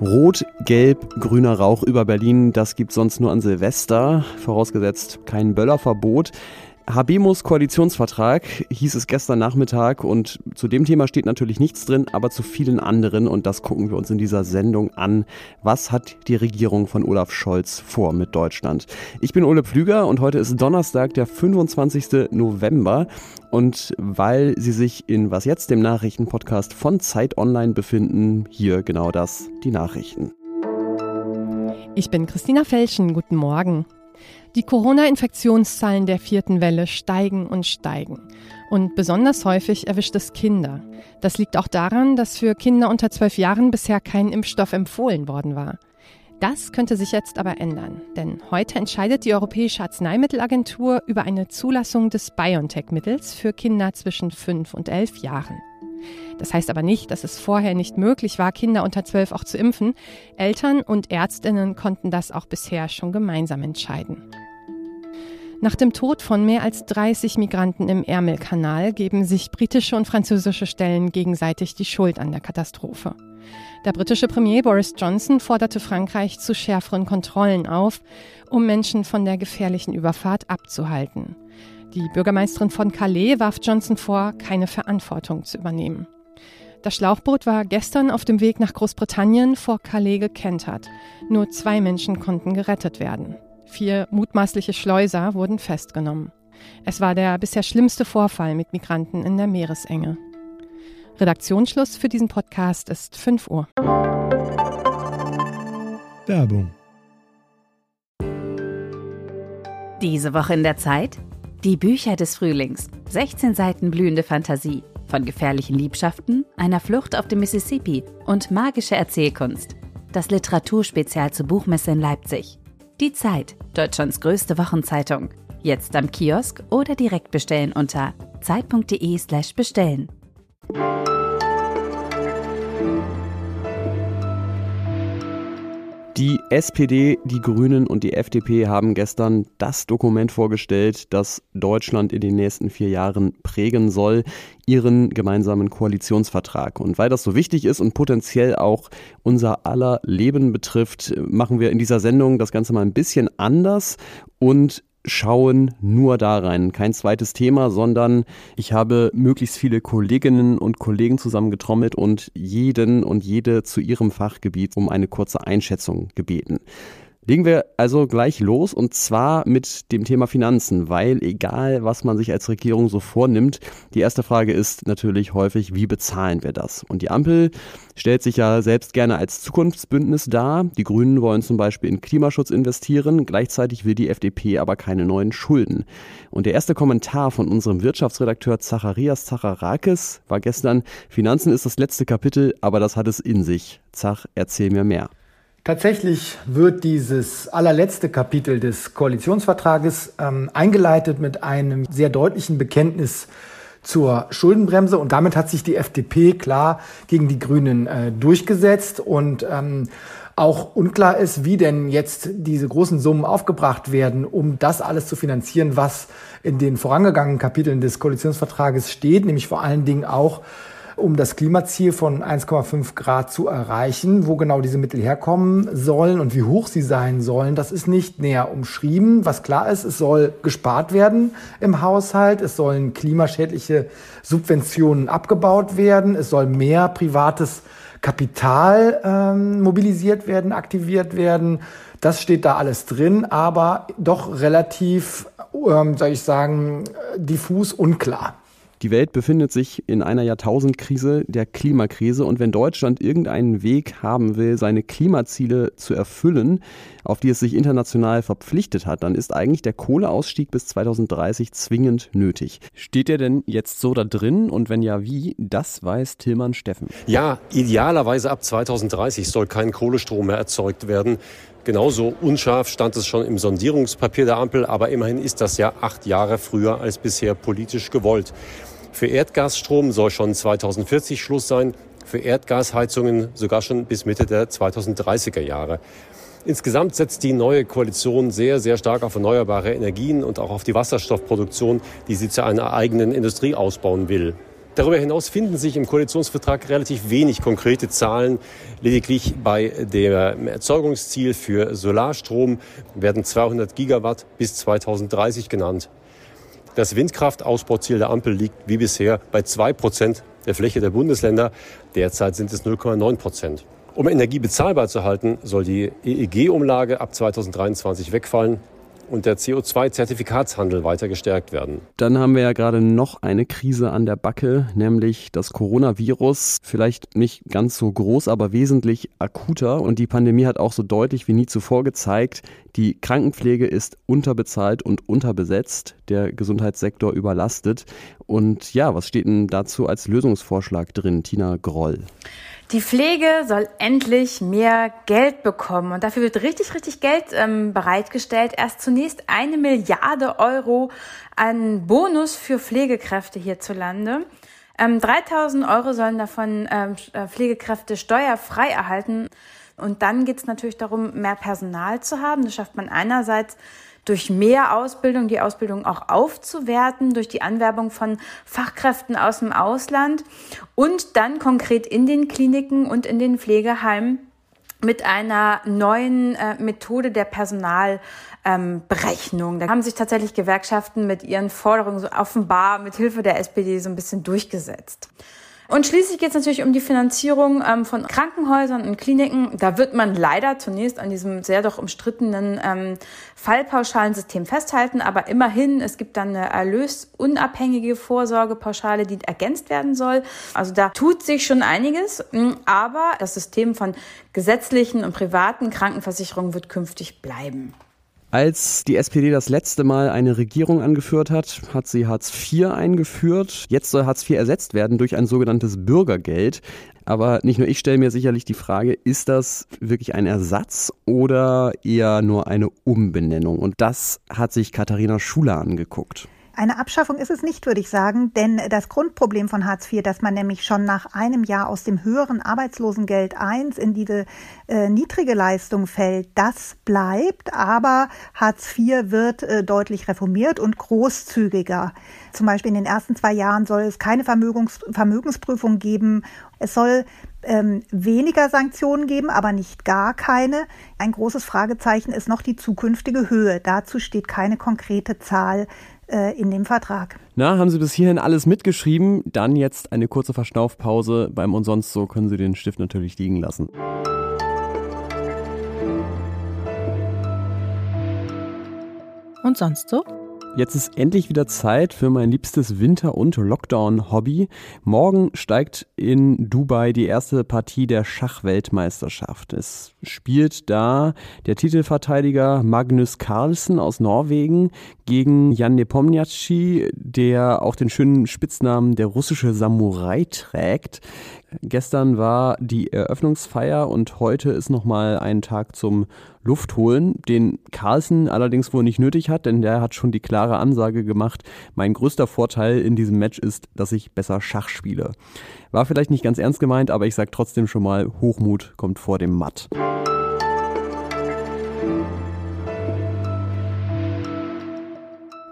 Rot, gelb, grüner Rauch über Berlin, das gibt sonst nur an Silvester, vorausgesetzt kein Böllerverbot. Habemos Koalitionsvertrag hieß es gestern Nachmittag und zu dem Thema steht natürlich nichts drin, aber zu vielen anderen und das gucken wir uns in dieser Sendung an. Was hat die Regierung von Olaf Scholz vor mit Deutschland? Ich bin Ole Pflüger und heute ist Donnerstag, der 25. November und weil Sie sich in Was jetzt, dem Nachrichtenpodcast von Zeit Online befinden, hier genau das, die Nachrichten. Ich bin Christina Felschen, guten Morgen. Die Corona-Infektionszahlen der vierten Welle steigen und steigen. Und besonders häufig erwischt es Kinder. Das liegt auch daran, dass für Kinder unter zwölf Jahren bisher kein Impfstoff empfohlen worden war. Das könnte sich jetzt aber ändern, denn heute entscheidet die Europäische Arzneimittelagentur über eine Zulassung des BioNTech-Mittels für Kinder zwischen fünf und elf Jahren. Das heißt aber nicht, dass es vorher nicht möglich war, Kinder unter zwölf auch zu impfen. Eltern und Ärztinnen konnten das auch bisher schon gemeinsam entscheiden. Nach dem Tod von mehr als 30 Migranten im Ärmelkanal geben sich britische und französische Stellen gegenseitig die Schuld an der Katastrophe. Der britische Premier Boris Johnson forderte Frankreich zu schärferen Kontrollen auf, um Menschen von der gefährlichen Überfahrt abzuhalten. Die Bürgermeisterin von Calais warf Johnson vor, keine Verantwortung zu übernehmen. Das Schlauchboot war gestern auf dem Weg nach Großbritannien vor Calais gekentert. Nur zwei Menschen konnten gerettet werden. Vier mutmaßliche Schleuser wurden festgenommen. Es war der bisher schlimmste Vorfall mit Migranten in der Meeresenge. Redaktionsschluss für diesen Podcast ist 5 Uhr. Werbung. Diese Woche in der Zeit? Die Bücher des Frühlings. 16 Seiten blühende Fantasie. Von gefährlichen Liebschaften, einer Flucht auf dem Mississippi und magische Erzählkunst. Das Literaturspezial zur Buchmesse in Leipzig. Die Zeit, Deutschlands größte Wochenzeitung. Jetzt am Kiosk oder direkt bestellen unter zeit.de/slash Die SPD, die Grünen und die FDP haben gestern das Dokument vorgestellt, das Deutschland in den nächsten vier Jahren prägen soll, ihren gemeinsamen Koalitionsvertrag. Und weil das so wichtig ist und potenziell auch unser aller Leben betrifft, machen wir in dieser Sendung das Ganze mal ein bisschen anders und schauen nur da rein. Kein zweites Thema, sondern ich habe möglichst viele Kolleginnen und Kollegen zusammengetrommelt und jeden und jede zu ihrem Fachgebiet um eine kurze Einschätzung gebeten. Legen wir also gleich los und zwar mit dem Thema Finanzen, weil egal, was man sich als Regierung so vornimmt, die erste Frage ist natürlich häufig, wie bezahlen wir das? Und die Ampel stellt sich ja selbst gerne als Zukunftsbündnis dar. Die Grünen wollen zum Beispiel in Klimaschutz investieren, gleichzeitig will die FDP aber keine neuen Schulden. Und der erste Kommentar von unserem Wirtschaftsredakteur Zacharias Zacharakis war gestern, Finanzen ist das letzte Kapitel, aber das hat es in sich. Zach, erzähl mir mehr. Tatsächlich wird dieses allerletzte Kapitel des Koalitionsvertrages ähm, eingeleitet mit einem sehr deutlichen Bekenntnis zur Schuldenbremse und damit hat sich die FDP klar gegen die Grünen äh, durchgesetzt und ähm, auch unklar ist, wie denn jetzt diese großen Summen aufgebracht werden, um das alles zu finanzieren, was in den vorangegangenen Kapiteln des Koalitionsvertrages steht, nämlich vor allen Dingen auch um das Klimaziel von 1,5 Grad zu erreichen. Wo genau diese Mittel herkommen sollen und wie hoch sie sein sollen, das ist nicht näher umschrieben. Was klar ist, es soll gespart werden im Haushalt, es sollen klimaschädliche Subventionen abgebaut werden, es soll mehr privates Kapital ähm, mobilisiert werden, aktiviert werden. Das steht da alles drin, aber doch relativ, ähm, soll ich sagen, diffus unklar. Die Welt befindet sich in einer Jahrtausendkrise, der Klimakrise. Und wenn Deutschland irgendeinen Weg haben will, seine Klimaziele zu erfüllen, auf die es sich international verpflichtet hat, dann ist eigentlich der Kohleausstieg bis 2030 zwingend nötig. Steht der denn jetzt so da drin? Und wenn ja, wie? Das weiß Tillmann Steffen. Ja, idealerweise ab 2030 soll kein Kohlestrom mehr erzeugt werden. Genauso unscharf stand es schon im Sondierungspapier der Ampel, aber immerhin ist das ja acht Jahre früher als bisher politisch gewollt. Für Erdgasstrom soll schon 2040 Schluss sein, für Erdgasheizungen sogar schon bis Mitte der 2030er Jahre. Insgesamt setzt die neue Koalition sehr, sehr stark auf erneuerbare Energien und auch auf die Wasserstoffproduktion, die sie zu einer eigenen Industrie ausbauen will. Darüber hinaus finden sich im Koalitionsvertrag relativ wenig konkrete Zahlen. Lediglich bei dem Erzeugungsziel für Solarstrom werden 200 Gigawatt bis 2030 genannt. Das Windkraftausbauziel der Ampel liegt wie bisher bei 2 Prozent der Fläche der Bundesländer. Derzeit sind es 0,9 Prozent. Um Energie bezahlbar zu halten, soll die EEG-Umlage ab 2023 wegfallen und der CO2-Zertifikatshandel weiter gestärkt werden. Dann haben wir ja gerade noch eine Krise an der Backe, nämlich das Coronavirus. Vielleicht nicht ganz so groß, aber wesentlich akuter. Und die Pandemie hat auch so deutlich wie nie zuvor gezeigt, die Krankenpflege ist unterbezahlt und unterbesetzt, der Gesundheitssektor überlastet. Und ja, was steht denn dazu als Lösungsvorschlag drin, Tina Groll? Die Pflege soll endlich mehr Geld bekommen und dafür wird richtig, richtig Geld ähm, bereitgestellt. Erst zunächst eine Milliarde Euro an Bonus für Pflegekräfte hierzulande. Ähm, 3000 Euro sollen davon ähm, äh, Pflegekräfte steuerfrei erhalten. Und dann geht es natürlich darum, mehr Personal zu haben. Das schafft man einerseits durch mehr Ausbildung, die Ausbildung auch aufzuwerten, durch die Anwerbung von Fachkräften aus dem Ausland und dann konkret in den Kliniken und in den Pflegeheimen mit einer neuen äh, Methode der Personalberechnung. Ähm, da haben sich tatsächlich Gewerkschaften mit ihren Forderungen so offenbar mit Hilfe der SPD so ein bisschen durchgesetzt. Und schließlich geht es natürlich um die Finanzierung ähm, von Krankenhäusern und Kliniken. Da wird man leider zunächst an diesem sehr doch umstrittenen ähm, Fallpauschalensystem festhalten. Aber immerhin, es gibt dann eine erlösunabhängige Vorsorgepauschale, die ergänzt werden soll. Also da tut sich schon einiges. Mm, aber das System von gesetzlichen und privaten Krankenversicherungen wird künftig bleiben. Als die SPD das letzte Mal eine Regierung angeführt hat, hat sie Hartz IV eingeführt. Jetzt soll Hartz IV ersetzt werden durch ein sogenanntes Bürgergeld. Aber nicht nur ich stelle mir sicherlich die Frage, ist das wirklich ein Ersatz oder eher nur eine Umbenennung? Und das hat sich Katharina Schuler angeguckt. Eine Abschaffung ist es nicht, würde ich sagen, denn das Grundproblem von Hartz IV, dass man nämlich schon nach einem Jahr aus dem höheren Arbeitslosengeld I in diese äh, niedrige Leistung fällt, das bleibt, aber Hartz IV wird äh, deutlich reformiert und großzügiger. Zum Beispiel in den ersten zwei Jahren soll es keine Vermögens Vermögensprüfung geben. Es soll ähm, weniger Sanktionen geben, aber nicht gar keine. Ein großes Fragezeichen ist noch die zukünftige Höhe. Dazu steht keine konkrete Zahl äh, in dem Vertrag. Na, haben Sie bis hierhin alles mitgeschrieben? Dann jetzt eine kurze Verschnaufpause. Beim und sonst so können Sie den Stift natürlich liegen lassen. Und sonst so? Jetzt ist endlich wieder Zeit für mein liebstes Winter- und Lockdown-Hobby. Morgen steigt in Dubai die erste Partie der Schachweltmeisterschaft. Es spielt da der Titelverteidiger Magnus Carlsen aus Norwegen gegen Jan Nepomniachtchi, der auch den schönen Spitznamen der russische Samurai trägt. Gestern war die Eröffnungsfeier und heute ist nochmal ein Tag zum Luftholen, den Carlsen allerdings wohl nicht nötig hat, denn der hat schon die klare Ansage gemacht, mein größter Vorteil in diesem Match ist, dass ich besser Schach spiele. War vielleicht nicht ganz ernst gemeint, aber ich sage trotzdem schon mal, Hochmut kommt vor dem Matt.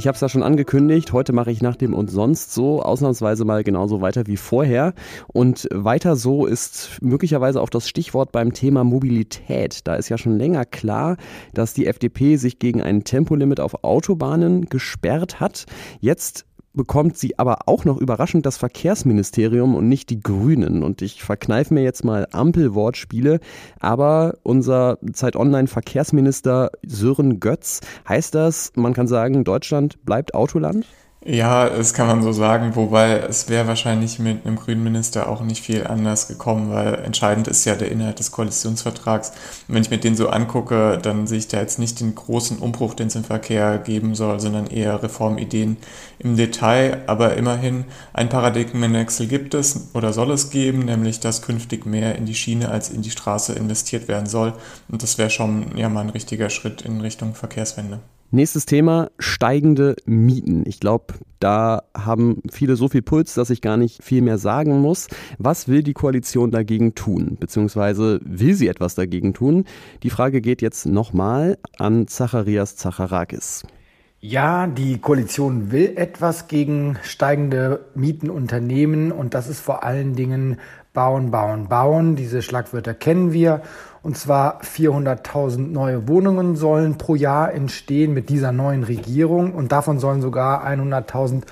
Ich habe es ja schon angekündigt, heute mache ich nach dem und sonst so ausnahmsweise mal genauso weiter wie vorher. Und weiter so ist möglicherweise auch das Stichwort beim Thema Mobilität. Da ist ja schon länger klar, dass die FDP sich gegen ein Tempolimit auf Autobahnen gesperrt hat. Jetzt bekommt sie aber auch noch überraschend das Verkehrsministerium und nicht die Grünen. Und ich verkneife mir jetzt mal Ampelwortspiele, aber unser Zeit Online Verkehrsminister Sören Götz, heißt das, man kann sagen, Deutschland bleibt Autoland? Ja, das kann man so sagen, wobei es wäre wahrscheinlich mit einem grünen Minister auch nicht viel anders gekommen, weil entscheidend ist ja der Inhalt des Koalitionsvertrags. Und wenn ich mir den so angucke, dann sehe ich da jetzt nicht den großen Umbruch, den es im Verkehr geben soll, sondern eher Reformideen im Detail. Aber immerhin ein Paradigmenwechsel gibt es oder soll es geben, nämlich dass künftig mehr in die Schiene als in die Straße investiert werden soll. Und das wäre schon ja mal ein richtiger Schritt in Richtung Verkehrswende. Nächstes Thema, steigende Mieten. Ich glaube, da haben viele so viel Puls, dass ich gar nicht viel mehr sagen muss. Was will die Koalition dagegen tun? Beziehungsweise will sie etwas dagegen tun? Die Frage geht jetzt nochmal an Zacharias Zacharakis. Ja, die Koalition will etwas gegen steigende Mieten unternehmen und das ist vor allen Dingen Bauen, Bauen, Bauen. Diese Schlagwörter kennen wir. Und zwar 400.000 neue Wohnungen sollen pro Jahr entstehen mit dieser neuen Regierung und davon sollen sogar 100.000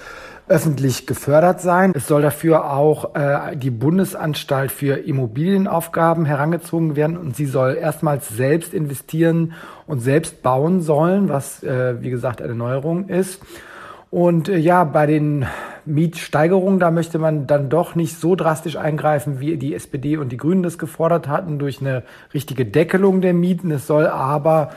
öffentlich gefördert sein. Es soll dafür auch äh, die Bundesanstalt für Immobilienaufgaben herangezogen werden und sie soll erstmals selbst investieren und selbst bauen sollen, was äh, wie gesagt eine Neuerung ist. Und äh, ja, bei den Mietsteigerungen, da möchte man dann doch nicht so drastisch eingreifen, wie die SPD und die Grünen das gefordert hatten, durch eine richtige Deckelung der Mieten. Es soll aber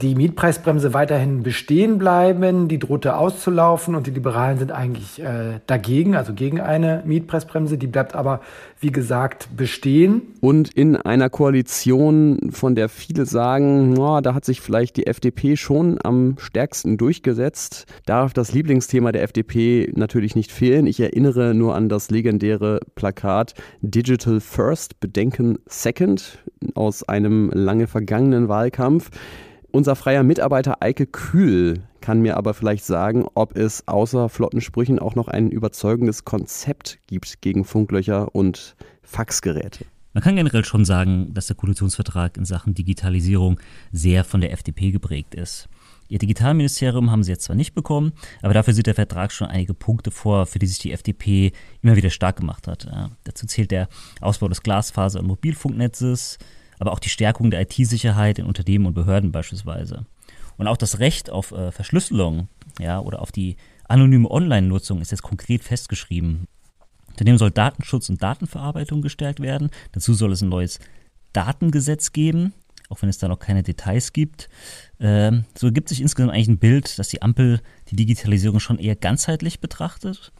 die Mietpreisbremse weiterhin bestehen bleiben, die drohte auszulaufen und die Liberalen sind eigentlich äh, dagegen, also gegen eine Mietpreisbremse. Die bleibt aber, wie gesagt, bestehen. Und in einer Koalition, von der viele sagen, oh, da hat sich vielleicht die FDP schon am stärksten durchgesetzt, darf das Lieblingsthema der FDP natürlich nicht fehlen. Ich erinnere nur an das legendäre Plakat Digital First, Bedenken Second aus einem lange vergangenen Wahlkampf. Unser freier Mitarbeiter Eike Kühl kann mir aber vielleicht sagen, ob es außer flotten Sprüchen auch noch ein überzeugendes Konzept gibt gegen Funklöcher und Faxgeräte. Man kann generell schon sagen, dass der Koalitionsvertrag in Sachen Digitalisierung sehr von der FDP geprägt ist. Ihr Digitalministerium haben sie jetzt zwar nicht bekommen, aber dafür sieht der Vertrag schon einige Punkte vor, für die sich die FDP immer wieder stark gemacht hat. Ja, dazu zählt der Ausbau des Glasfaser- und Mobilfunknetzes, aber auch die Stärkung der IT-Sicherheit in Unternehmen und Behörden beispielsweise. Und auch das Recht auf äh, Verschlüsselung ja, oder auf die anonyme Online-Nutzung ist jetzt konkret festgeschrieben. Daneben soll Datenschutz und Datenverarbeitung gestärkt werden. Dazu soll es ein neues Datengesetz geben, auch wenn es da noch keine Details gibt. Ähm, so ergibt sich insgesamt eigentlich ein Bild, dass die Ampel die Digitalisierung schon eher ganzheitlich betrachtet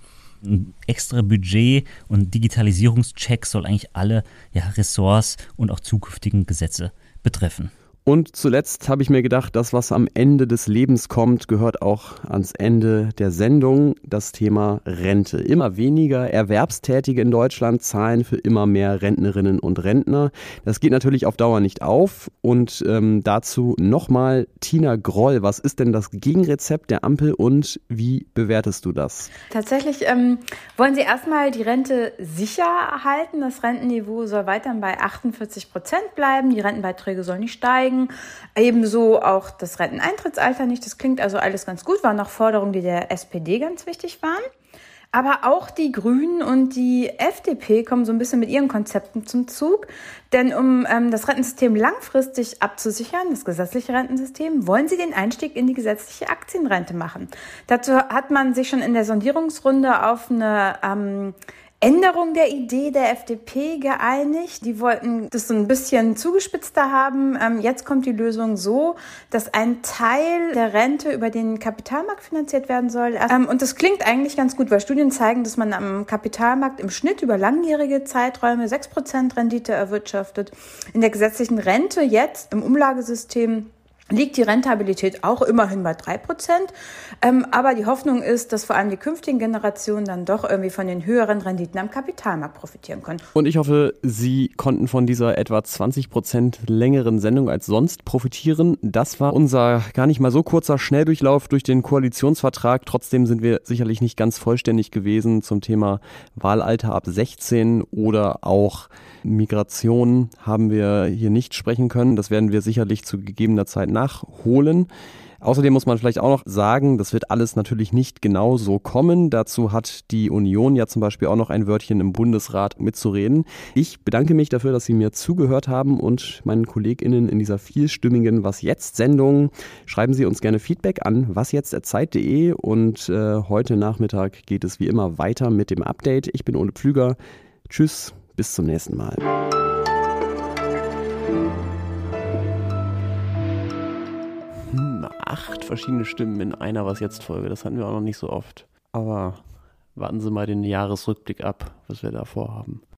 ein extra Budget und Digitalisierungscheck soll eigentlich alle ja, Ressorts und auch zukünftigen Gesetze betreffen. Und zuletzt habe ich mir gedacht, das, was am Ende des Lebens kommt, gehört auch ans Ende der Sendung, das Thema Rente. Immer weniger Erwerbstätige in Deutschland zahlen für immer mehr Rentnerinnen und Rentner. Das geht natürlich auf Dauer nicht auf. Und ähm, dazu nochmal Tina Groll. Was ist denn das Gegenrezept der Ampel und wie bewertest du das? Tatsächlich ähm, wollen sie erstmal die Rente sicher halten. Das Rentenniveau soll weiterhin bei 48 Prozent bleiben. Die Rentenbeiträge sollen nicht steigen steigen. Ebenso auch das Renteneintrittsalter nicht. Das klingt also alles ganz gut. Waren noch Forderungen, die der SPD ganz wichtig waren. Aber auch die Grünen und die FDP kommen so ein bisschen mit ihren Konzepten zum Zug. Denn um ähm, das Rentensystem langfristig abzusichern, das gesetzliche Rentensystem, wollen sie den Einstieg in die gesetzliche Aktienrente machen. Dazu hat man sich schon in der Sondierungsrunde auf eine ähm, Änderung der Idee der FDP geeinigt. Die wollten das so ein bisschen zugespitzter haben. Ähm, jetzt kommt die Lösung so, dass ein Teil der Rente über den Kapitalmarkt finanziert werden soll. Ähm, und das klingt eigentlich ganz gut, weil Studien zeigen, dass man am Kapitalmarkt im Schnitt über langjährige Zeiträume 6% Rendite erwirtschaftet. In der gesetzlichen Rente jetzt im Umlagesystem liegt die Rentabilität auch immerhin bei drei Prozent. Ähm, aber die Hoffnung ist, dass vor allem die künftigen Generationen dann doch irgendwie von den höheren Renditen am Kapitalmarkt profitieren können. Und ich hoffe, Sie konnten von dieser etwa 20 Prozent längeren Sendung als sonst profitieren. Das war unser gar nicht mal so kurzer Schnelldurchlauf durch den Koalitionsvertrag. Trotzdem sind wir sicherlich nicht ganz vollständig gewesen zum Thema Wahlalter ab 16 oder auch Migration haben wir hier nicht sprechen können. Das werden wir sicherlich zu gegebener Zeit nachholen. Außerdem muss man vielleicht auch noch sagen, das wird alles natürlich nicht genau so kommen. Dazu hat die Union ja zum Beispiel auch noch ein Wörtchen im Bundesrat mitzureden. Ich bedanke mich dafür, dass Sie mir zugehört haben und meinen KollegInnen in dieser vielstimmigen Was jetzt Sendung. Schreiben Sie uns gerne Feedback an wasjetzt.zeit.de und äh, heute Nachmittag geht es wie immer weiter mit dem Update. Ich bin Ole Pflüger. Tschüss. Bis zum nächsten Mal. Verschiedene Stimmen in einer Was jetzt Folge. Das hatten wir auch noch nicht so oft. Aber warten Sie mal den Jahresrückblick ab, was wir da vorhaben.